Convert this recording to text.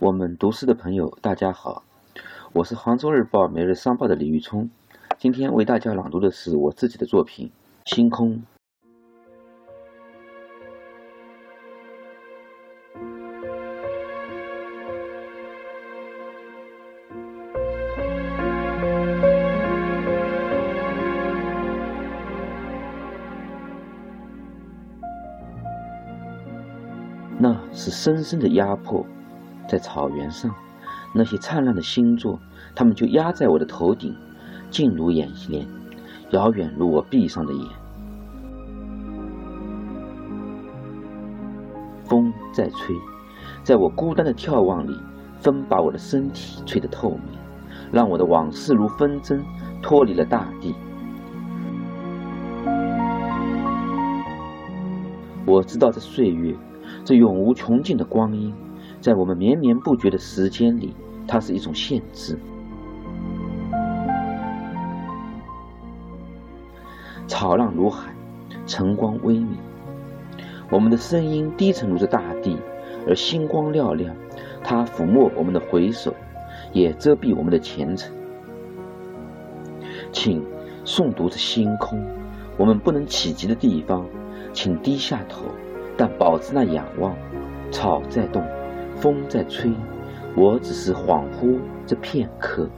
我们读诗的朋友，大家好，我是杭州日报每日商报的李玉聪，今天为大家朗读的是我自己的作品《星空》。那是深深的压迫，在草原上，那些灿烂的星座，它们就压在我的头顶，近如眼帘，遥远如我闭上的眼。风在吹，在我孤单的眺望里，风把我的身体吹得透明，让我的往事如风筝，脱离了大地。我知道这岁月。这永无穷尽的光阴，在我们绵绵不绝的时间里，它是一种限制。潮浪如海，晨光微明，我们的声音低沉如这大地，而星光亮亮，它抚摸我们的回首，也遮蔽我们的前程。请诵读这星空，我们不能企及的地方，请低下头。但保持那仰望，草在动，风在吹，我只是恍惚这片刻。